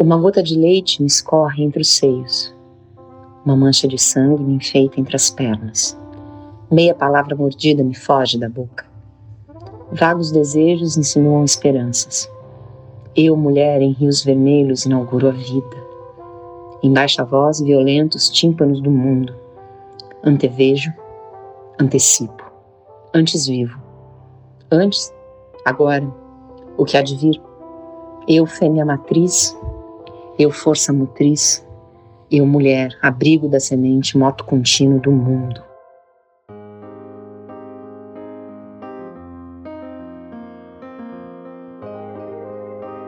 Uma gota de leite me escorre entre os seios. Uma mancha de sangue me enfeita entre as pernas. Meia palavra mordida me foge da boca. Vagos desejos insinuam esperanças. Eu, mulher em rios vermelhos, inauguro a vida. Em baixa voz, violentos tímpanos do mundo. Antevejo, antecipo. Antes vivo. Antes, agora, o que há de vir. Eu, fêmea matriz, eu, força motriz, eu, mulher, abrigo da semente, moto contínuo do mundo.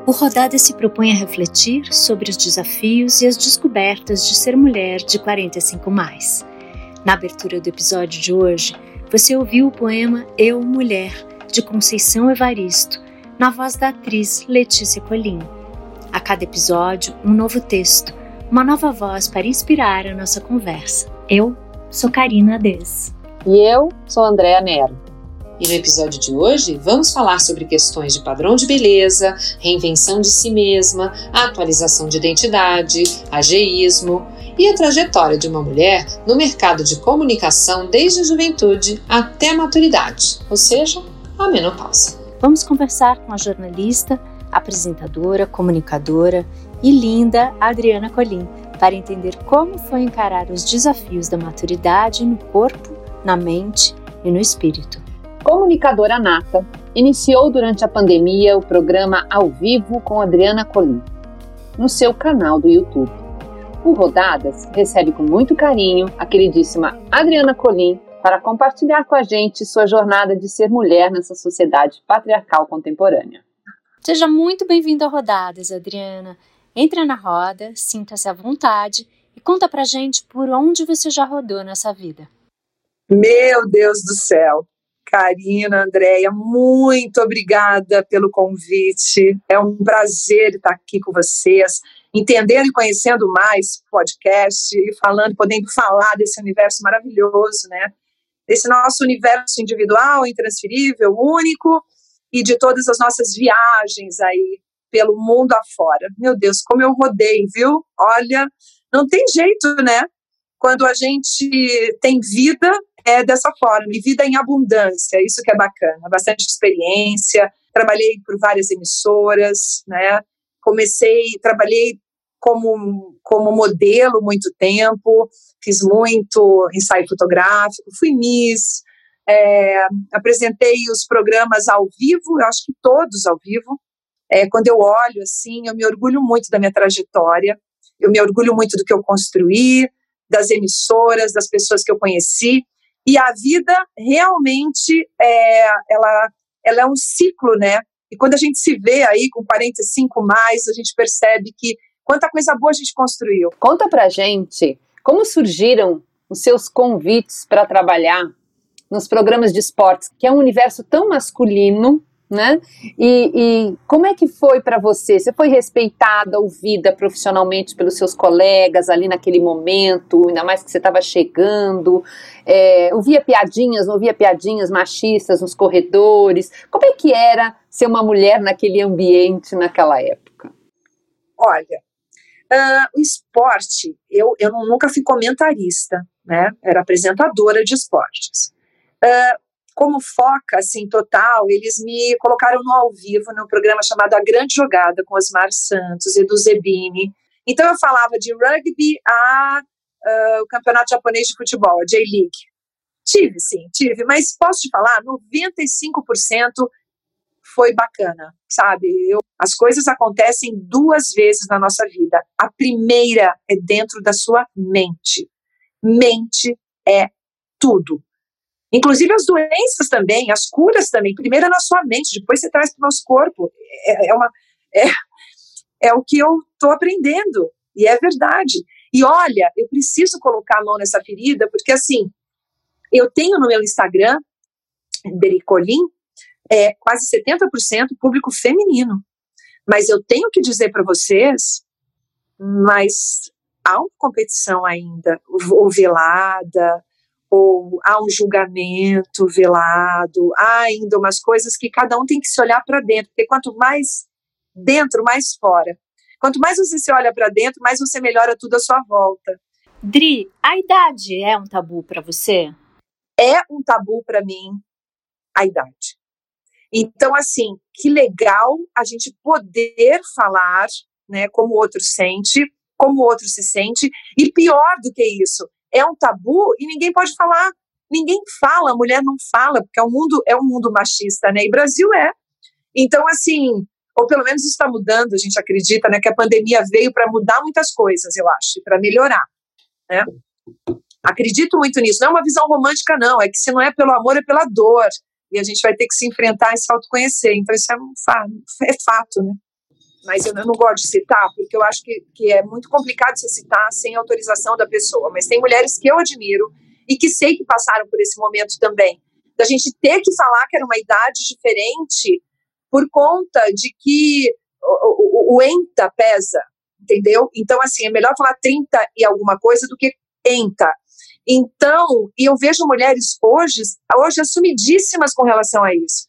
O Rodada se propõe a refletir sobre os desafios e as descobertas de ser mulher de 45 mais. Na abertura do episódio de hoje, você ouviu o poema Eu Mulher de Conceição Evaristo, na voz da atriz Letícia Colim. A cada episódio, um novo texto, uma nova voz para inspirar a nossa conversa. Eu sou Karina Ades. E eu sou Andréa Nero. E no episódio de hoje, vamos falar sobre questões de padrão de beleza, reinvenção de si mesma, atualização de identidade, ageísmo e a trajetória de uma mulher no mercado de comunicação desde a juventude até a maturidade, ou seja, a menopausa. Vamos conversar com a jornalista, apresentadora, comunicadora e linda Adriana Colim para entender como foi encarar os desafios da maturidade no corpo, na mente e no espírito. Comunicadora nata, iniciou durante a pandemia o programa Ao Vivo com Adriana Colim, no seu canal do YouTube. O Rodadas recebe com muito carinho a queridíssima Adriana Colim para compartilhar com a gente sua jornada de ser mulher nessa sociedade patriarcal contemporânea. Seja muito bem-vinda ao Rodadas, Adriana. Entra na roda, sinta-se à vontade e conta pra gente por onde você já rodou nessa vida. Meu Deus do céu! Karina, Andréia, muito obrigada pelo convite. É um prazer estar aqui com vocês, entendendo e conhecendo mais podcast e falando, podendo falar desse universo maravilhoso, né? Desse nosso universo individual, intransferível, único e de todas as nossas viagens aí pelo mundo afora. Meu Deus, como eu rodei, viu? Olha, não tem jeito, né? Quando a gente tem vida, é dessa forma, e vida em abundância, isso que é bacana, bastante experiência, trabalhei por várias emissoras, né? Comecei, trabalhei como, como modelo muito tempo, fiz muito ensaio fotográfico, fui Miss, é, apresentei os programas ao vivo, eu acho que todos ao vivo. É, quando eu olho assim, eu me orgulho muito da minha trajetória, eu me orgulho muito do que eu construí, das emissoras, das pessoas que eu conheci. E a vida realmente é, ela, ela é um ciclo, né? E quando a gente se vê aí com 45 mais, a gente percebe que quanta coisa boa a gente construiu. Conta pra gente como surgiram os seus convites para trabalhar nos programas de esportes, que é um universo tão masculino, né? E, e como é que foi para você? Você foi respeitada, ouvida profissionalmente pelos seus colegas ali naquele momento, ainda mais que você estava chegando? É, ouvia piadinhas, não ouvia piadinhas machistas nos corredores? Como é que era ser uma mulher naquele ambiente naquela época? Olha, uh, o esporte, eu, eu nunca fui comentarista, né? Era apresentadora de esportes. Uh, como foca, assim, total, eles me colocaram no ao vivo num programa chamado A Grande Jogada, com Osmar Santos e do Zebini. Então eu falava de rugby a uh, o campeonato japonês de futebol, a J-League. Tive, sim, tive, mas posso te falar, 95% foi bacana, sabe? Eu, as coisas acontecem duas vezes na nossa vida. A primeira é dentro da sua mente. Mente é tudo. Inclusive as doenças também, as curas também. Primeiro é na sua mente, depois você traz para o nosso corpo. É, é, uma, é, é o que eu estou aprendendo. E é verdade. E olha, eu preciso colocar a mão nessa ferida, porque assim, eu tenho no meu Instagram, Bericolim, é, quase 70% público feminino. Mas eu tenho que dizer para vocês, mas há uma competição ainda, ou velada, ou há um julgamento velado, há ainda umas coisas que cada um tem que se olhar para dentro, porque quanto mais dentro, mais fora. Quanto mais você se olha para dentro, mais você melhora tudo à sua volta. Dri, a idade é um tabu para você? É um tabu para mim a idade. Então, assim, que legal a gente poder falar, né, como o outro sente, como o outro se sente, e pior do que isso, é um tabu e ninguém pode falar. Ninguém fala, a mulher não fala, porque é um mundo, é um mundo machista, né? E Brasil é. Então, assim, ou pelo menos está mudando, a gente acredita, né, que a pandemia veio para mudar muitas coisas, eu acho, para melhorar, né? Acredito muito nisso. Não é uma visão romântica, não. É que se não é pelo amor, é pela dor. E a gente vai ter que se enfrentar e se autoconhecer. Então, isso é, um é fato, né? Mas eu não gosto de citar, porque eu acho que, que é muito complicado se citar sem autorização da pessoa. Mas tem mulheres que eu admiro e que sei que passaram por esse momento também. Da gente ter que falar que era uma idade diferente por conta de que o, o, o enta pesa, entendeu? Então, assim, é melhor falar 30 e alguma coisa do que enta. Então, e eu vejo mulheres hoje, hoje assumidíssimas com relação a isso.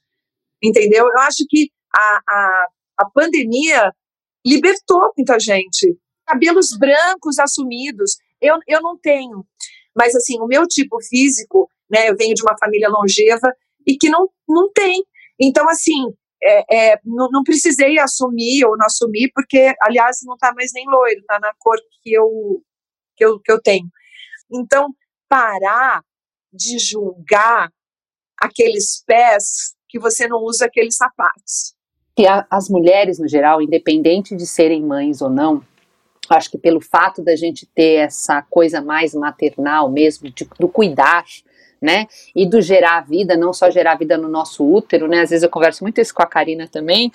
Entendeu? Eu acho que a, a, a pandemia libertou muita gente. Cabelos brancos assumidos. Eu, eu não tenho. Mas, assim, o meu tipo físico, né, eu venho de uma família longeva e que não, não tem. Então, assim, é, é, não, não, precisei assumir ou não assumir, porque, aliás, não está mais nem loiro, está na cor que eu, que, eu, que eu tenho. Então, parar de julgar aqueles pés que você não usa aqueles sapatos. E a, as mulheres, no geral, independente de serem mães ou não, acho que pelo fato da gente ter essa coisa mais maternal mesmo, de, do cuidar, né? E do gerar vida, não só gerar vida no nosso útero, né? Às vezes eu converso muito isso com a Karina também,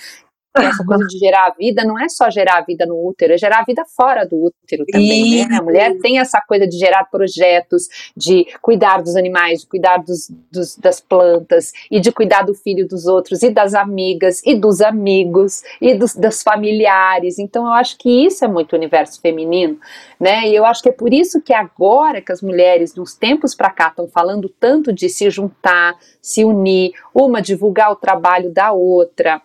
essa coisa de gerar a vida não é só gerar a vida no útero, é gerar a vida fora do útero também, né? A mulher tem essa coisa de gerar projetos, de cuidar dos animais, de cuidar dos, dos, das plantas, e de cuidar do filho dos outros, e das amigas, e dos amigos, e dos, dos familiares. Então eu acho que isso é muito universo feminino, né? E eu acho que é por isso que agora que as mulheres, nos tempos para cá, estão falando tanto de se juntar, se unir, uma divulgar o trabalho da outra,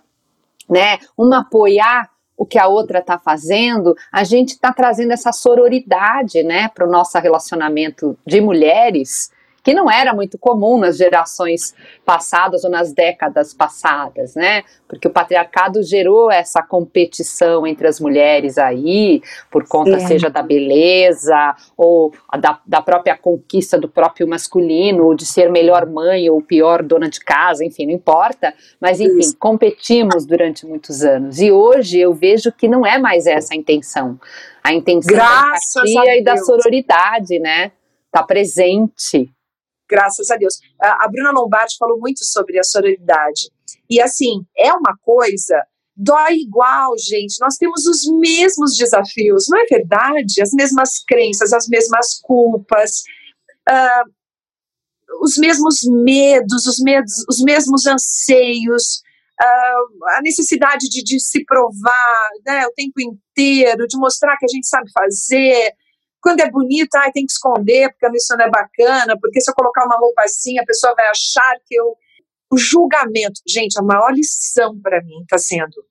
né? Uma apoiar o que a outra está fazendo, a gente está trazendo essa sororidade, né, para o nosso relacionamento de mulheres que não era muito comum nas gerações passadas ou nas décadas passadas, né? Porque o patriarcado gerou essa competição entre as mulheres aí, por conta Sim. seja da beleza ou da, da própria conquista do próprio masculino, ou de ser melhor mãe ou pior dona de casa, enfim, não importa. Mas enfim, Isso. competimos durante muitos anos. E hoje eu vejo que não é mais essa a intenção. A intenção Graças da empatia e da sororidade, né? Tá presente graças a Deus. A, Bruna Lombardi falou muito sobre a sororidade. E assim, é uma coisa, dói igual, gente. Nós temos os mesmos desafios, não é verdade? As mesmas crenças, as mesmas culpas, uh, os mesmos medos, os, medos, os mesmos anseios. Uh, a necessidade de, de se provar né, o tempo inteiro, de mostrar que a gente sabe fazer, quando é bonita, ai, tem que esconder, porque isso não é bacana, porque se eu colocar uma roupa assim, a pessoa vai achar que eu. O julgamento. Gente, a maior lição para mim está sendo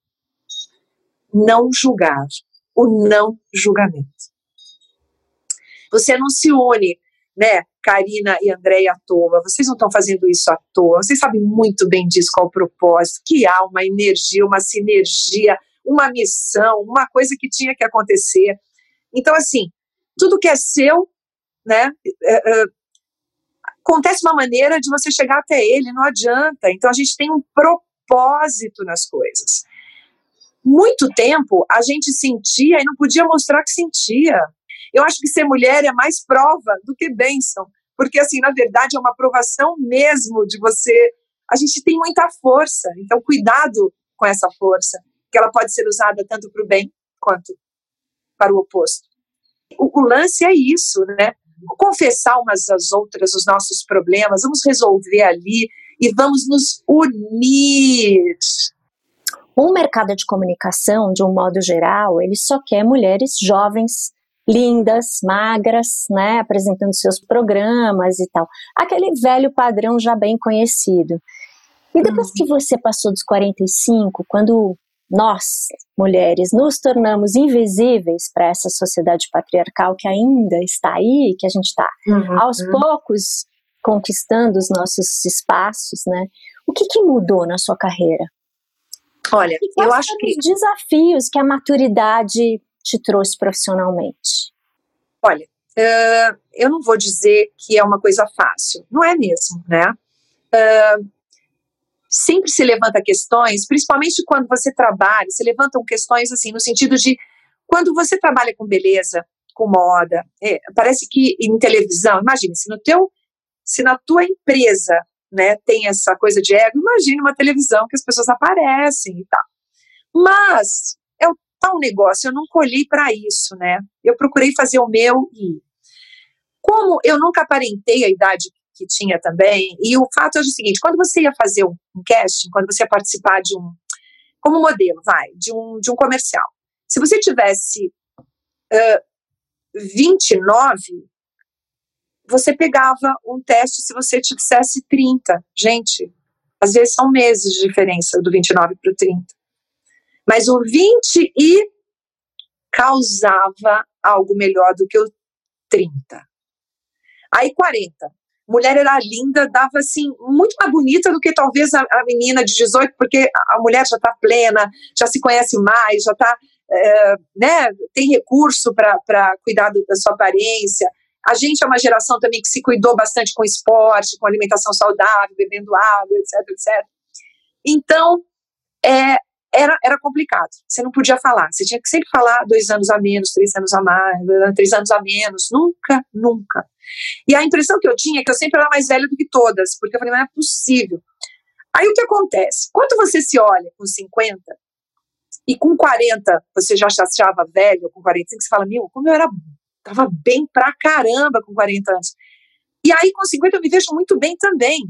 não julgar. O não julgamento. Você não se une, né, Karina e Andréia à toa. Vocês não estão fazendo isso à toa. Vocês sabem muito bem disso, qual o propósito, que há uma energia, uma sinergia, uma missão, uma coisa que tinha que acontecer. Então, assim, tudo que é seu, né? É, é, acontece uma maneira de você chegar até ele, não adianta. Então a gente tem um propósito nas coisas. Muito tempo a gente sentia e não podia mostrar que sentia. Eu acho que ser mulher é mais prova do que bênção, porque assim, na verdade, é uma aprovação mesmo de você. A gente tem muita força, então cuidado com essa força, que ela pode ser usada tanto para o bem quanto para o oposto o, o lance é isso, né? confessar umas às outras os nossos problemas, vamos resolver ali e vamos nos unir. O mercado de comunicação, de um modo geral, ele só quer mulheres jovens, lindas, magras, né, apresentando seus programas e tal. Aquele velho padrão já bem conhecido. E depois hum. que você passou dos 45, quando nós, mulheres, nos tornamos invisíveis para essa sociedade patriarcal que ainda está aí, que a gente está uhum, aos uhum. poucos conquistando os nossos espaços, né? O que, que mudou na sua carreira? Olha, eu acho que os desafios que a maturidade te trouxe profissionalmente. Olha, uh, eu não vou dizer que é uma coisa fácil, não é mesmo, né? Uh, sempre se levanta questões, principalmente quando você trabalha, se levantam questões assim, no sentido de quando você trabalha com beleza, com moda, é, parece que em televisão, imagine, se no teu, se na tua empresa, né, tem essa coisa de ego, imagine uma televisão que as pessoas aparecem e tal. Mas é o tal negócio, eu não colhi para isso, né? Eu procurei fazer o meu e como eu nunca aparentei a idade que tinha também. E o fato é o seguinte: quando você ia fazer um, casting, quando você ia participar de um. Como modelo, vai, de um, de um comercial. Se você tivesse uh, 29, você pegava um teste se você tivesse 30. Gente, às vezes são meses de diferença do 29 para o 30. Mas o 20 e causava algo melhor do que o 30. Aí 40 mulher era linda, dava assim, muito mais bonita do que talvez a, a menina de 18, porque a, a mulher já está plena, já se conhece mais, já está, é, né, tem recurso para cuidar da sua aparência. A gente é uma geração também que se cuidou bastante com esporte, com alimentação saudável, bebendo água, etc, etc. Então, é, era, era complicado. Você não podia falar. Você tinha que sempre falar dois anos a menos, três anos a mais, três anos a menos. Nunca, nunca. E a impressão que eu tinha é que eu sempre era mais velha do que todas, porque eu falei, não é possível. Aí o que acontece? Quando você se olha com 50 e com 40 você já se achava velho, com 45 você fala, meu, como eu era, tava bem pra caramba com 40 anos. E aí com 50 eu me vejo muito bem também.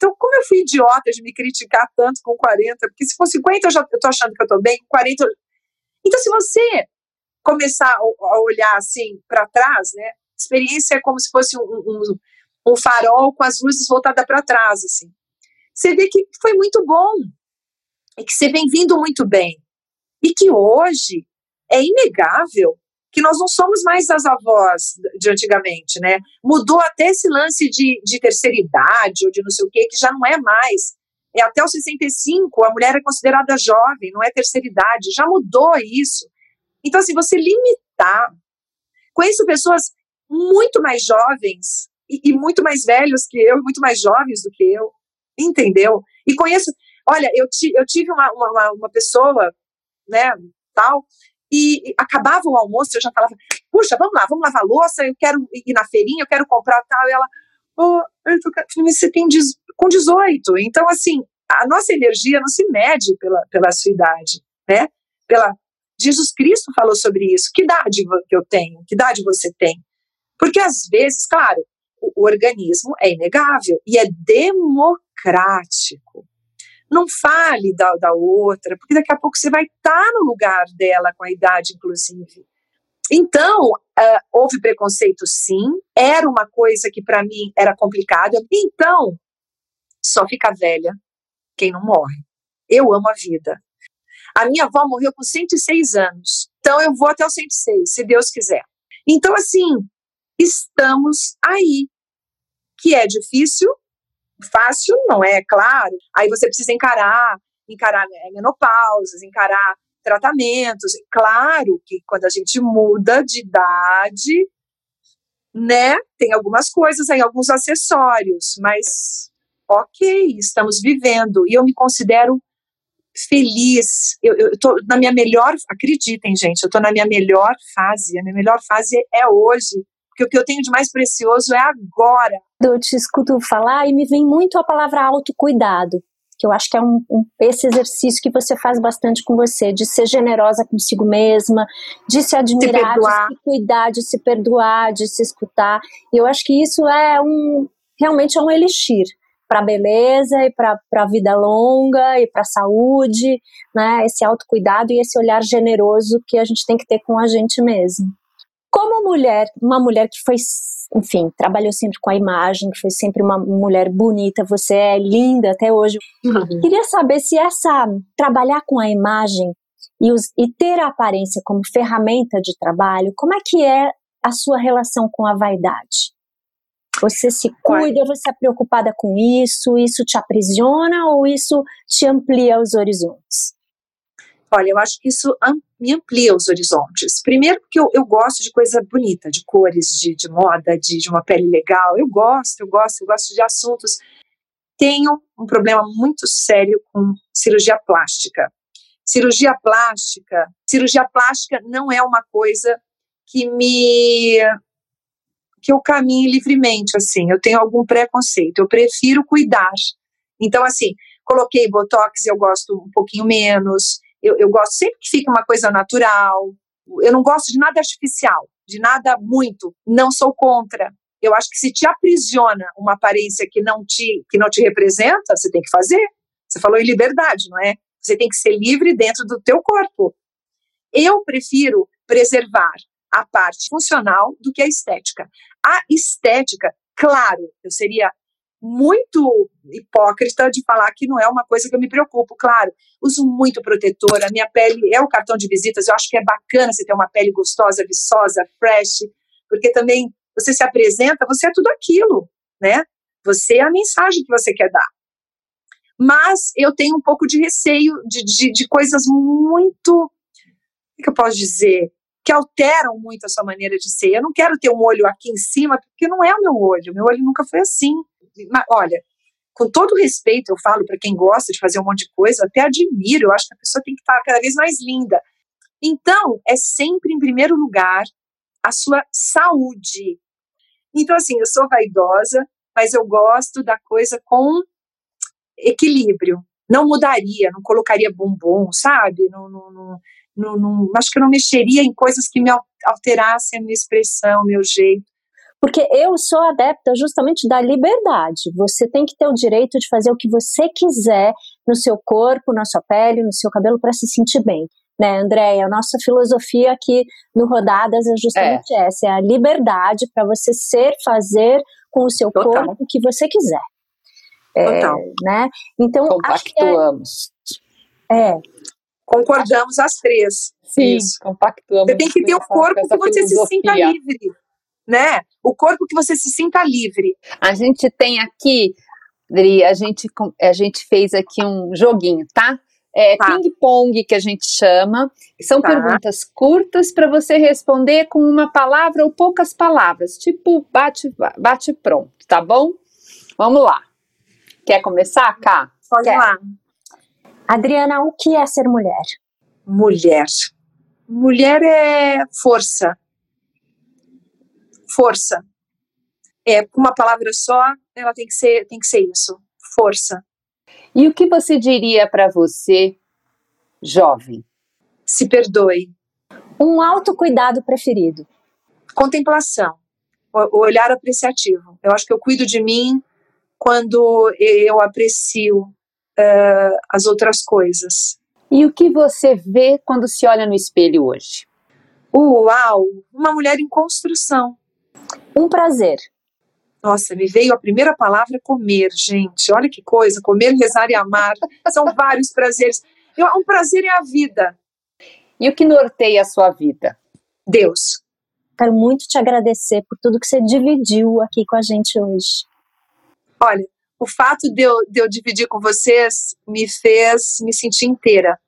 Então, como eu fui idiota de me criticar tanto com 40? Porque se for 50 eu já eu tô achando que eu tô bem, com 40 eu... Então, se você começar a olhar assim para trás, né? Experiência é como se fosse um, um, um farol com as luzes voltadas para trás, assim. Você vê que foi muito bom e que você vem vindo muito bem e que hoje é inegável que nós não somos mais as avós de antigamente, né? Mudou até esse lance de, de terceira idade ou de não sei o quê, que já não é mais. É até os 65, a mulher é considerada jovem, não é terceira idade, já mudou isso. Então, assim, você limitar. Conheço pessoas muito mais jovens e, e muito mais velhos que eu, muito mais jovens do que eu, entendeu? E conheço, olha, eu, ti, eu tive uma, uma, uma pessoa, né, tal, e, acabava o almoço, eu já falava, puxa, vamos lá, vamos lavar louça, eu quero ir na feirinha, eu quero comprar tal, e ela, oh, você tem com 18, então assim, a nossa energia não se mede pela, pela sua idade, né, pela, Jesus Cristo falou sobre isso, que idade que eu tenho, que idade você tem, porque às vezes, claro, o organismo é inegável e é democrático, não fale da, da outra, porque daqui a pouco você vai estar tá no lugar dela com a idade, inclusive. Então, uh, houve preconceito sim, era uma coisa que para mim era complicada. Então, só fica velha quem não morre. Eu amo a vida. A minha avó morreu com 106 anos, então eu vou até os 106, se Deus quiser. Então, assim, estamos aí, que é difícil, fácil não é, claro. Aí você precisa encarar, encarar né, menopausas, encarar tratamentos. Claro que quando a gente muda de idade, né, tem algumas coisas aí, alguns acessórios, mas ok, estamos vivendo e eu me considero feliz. Eu, eu tô na minha melhor, acreditem, gente, eu tô na minha melhor fase. A minha melhor fase é hoje porque o que eu tenho de mais precioso é agora. Eu te escuto falar e me vem muito a palavra autocuidado, que eu acho que é um, um, esse exercício que você faz bastante com você, de ser generosa consigo mesma, de se admirar, se de se cuidar, de se perdoar, de se escutar. E eu acho que isso é um realmente é um elixir para a beleza e para a vida longa e para a saúde, né? Esse autocuidado e esse olhar generoso que a gente tem que ter com a gente mesmo. Mulher, uma mulher que foi, enfim, trabalhou sempre com a imagem, que foi sempre uma mulher bonita, você é linda até hoje. Uhum. Queria saber se essa trabalhar com a imagem e, os, e ter a aparência como ferramenta de trabalho, como é que é a sua relação com a vaidade? Você se cuida, você é preocupada com isso, isso te aprisiona ou isso te amplia os horizontes? Olha, eu acho que isso me amplia os horizontes. Primeiro, porque eu, eu gosto de coisa bonita, de cores, de, de moda, de, de uma pele legal. Eu gosto, eu gosto, eu gosto de assuntos. Tenho um problema muito sério com cirurgia plástica. Cirurgia plástica, cirurgia plástica não é uma coisa que me que eu caminhe livremente, assim, eu tenho algum preconceito, eu prefiro cuidar. Então, assim, coloquei botox, eu gosto um pouquinho menos, eu, eu gosto sempre que fique uma coisa natural. Eu não gosto de nada artificial, de nada muito. Não sou contra. Eu acho que se te aprisiona uma aparência que não te que não te representa, você tem que fazer. Você falou em liberdade, não é? Você tem que ser livre dentro do teu corpo. Eu prefiro preservar a parte funcional do que a estética. A estética, claro, eu seria muito hipócrita de falar que não é uma coisa que eu me preocupo. Claro, uso muito protetor, a minha pele é o cartão de visitas, eu acho que é bacana você ter uma pele gostosa, viçosa, fresh, porque também você se apresenta, você é tudo aquilo, né? Você é a mensagem que você quer dar. Mas eu tenho um pouco de receio de, de, de coisas muito. O que eu posso dizer? Que alteram muito a sua maneira de ser. Eu não quero ter um olho aqui em cima, porque não é o meu olho. Meu olho nunca foi assim olha, com todo respeito, eu falo para quem gosta de fazer um monte de coisa, até admiro, eu acho que a pessoa tem que estar cada vez mais linda. Então, é sempre em primeiro lugar a sua saúde. Então, assim, eu sou vaidosa, mas eu gosto da coisa com equilíbrio. Não mudaria, não colocaria bombom, sabe? Não, não, não, não, acho que eu não mexeria em coisas que me alterassem a minha expressão, meu jeito. Porque eu sou adepta justamente da liberdade. Você tem que ter o direito de fazer o que você quiser no seu corpo, na sua pele, no seu cabelo para se sentir bem. Né, Andréia? A nossa filosofia aqui no Rodadas é justamente é. essa: é a liberdade para você ser, fazer com o seu Total. corpo o que você quiser. É, Total. né? Então, compactuamos. É, é. Concordamos as três. Sim, Isso. compactuamos. Você tem que ter um corpo que você filosofia. se sinta livre né? O corpo que você se sinta livre. A gente tem aqui, Dri, a gente, a gente fez aqui um joguinho, tá? É tá. ping-pong que a gente chama. São tá. perguntas curtas para você responder com uma palavra ou poucas palavras, tipo bate, bate pronto, tá bom? Vamos lá. Quer começar, Cá? Pode Quer. lá. Adriana, o que é ser mulher? Mulher. Mulher é força, força. É, uma palavra só, ela tem que ser, tem que ser isso, força. E o que você diria para você, jovem? Se perdoe. Um autocuidado preferido? Contemplação, o olhar apreciativo. Eu acho que eu cuido de mim quando eu aprecio uh, as outras coisas. E o que você vê quando se olha no espelho hoje? Uau, uma mulher em construção. Um prazer. Nossa, me veio a primeira palavra comer, gente. Olha que coisa, comer, rezar e amar. São vários prazeres. Um prazer é a vida. E o que norteia a sua vida? Deus. Quero muito te agradecer por tudo que você dividiu aqui com a gente hoje. Olha, o fato de eu, de eu dividir com vocês me fez me sentir inteira.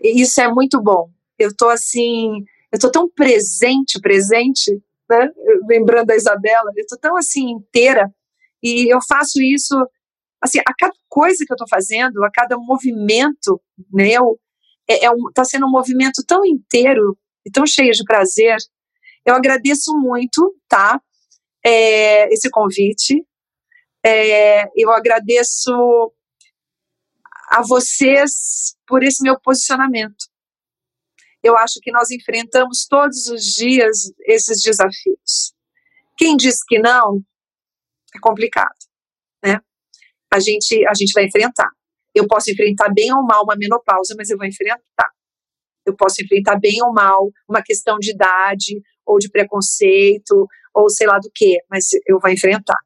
E isso é muito bom. Eu tô assim, eu tô tão presente, presente, né? Lembrando da Isabela, eu estou tão assim inteira e eu faço isso assim a cada coisa que eu estou fazendo, a cada movimento meu, é, é um, tá sendo um movimento tão inteiro e tão cheio de prazer. Eu agradeço muito, tá? É, esse convite. É, eu agradeço a vocês por esse meu posicionamento eu acho que nós enfrentamos todos os dias esses desafios. Quem diz que não, é complicado, né? A gente, a gente vai enfrentar. Eu posso enfrentar bem ou mal uma menopausa, mas eu vou enfrentar. Eu posso enfrentar bem ou mal uma questão de idade, ou de preconceito, ou sei lá do que, mas eu vou enfrentar.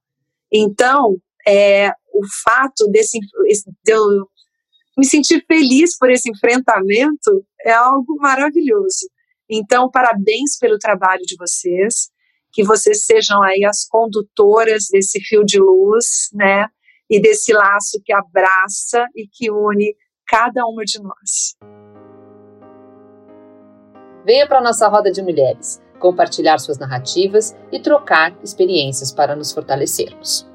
Então, é, o fato desse, de eu me sentir feliz por esse enfrentamento é algo maravilhoso. Então, parabéns pelo trabalho de vocês, que vocês sejam aí as condutoras desse fio de luz, né? E desse laço que abraça e que une cada uma de nós. Venha para a nossa roda de mulheres, compartilhar suas narrativas e trocar experiências para nos fortalecermos.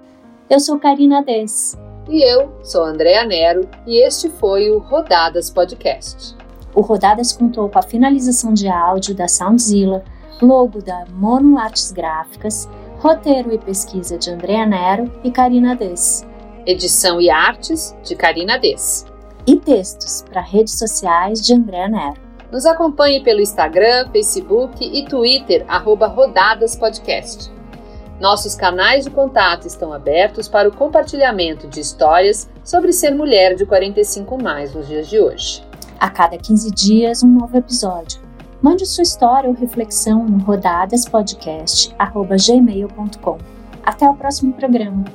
Eu sou Karina Dess. E eu sou Andréa Nero e este foi o Rodadas Podcast. O Rodadas contou com a finalização de áudio da Soundzilla, logo da Mono Artes Gráficas, roteiro e pesquisa de Andréa Nero e Karina Dess. Edição e artes de Karina Dess. E textos para redes sociais de Andréa Nero. Nos acompanhe pelo Instagram, Facebook e Twitter, arroba Rodadas Podcast. Nossos canais de contato estão abertos para o compartilhamento de histórias sobre ser mulher de 45 mais nos dias de hoje. A cada 15 dias, um novo episódio. Mande sua história ou reflexão no rodadaspodcast.gmail.com. Até o próximo programa.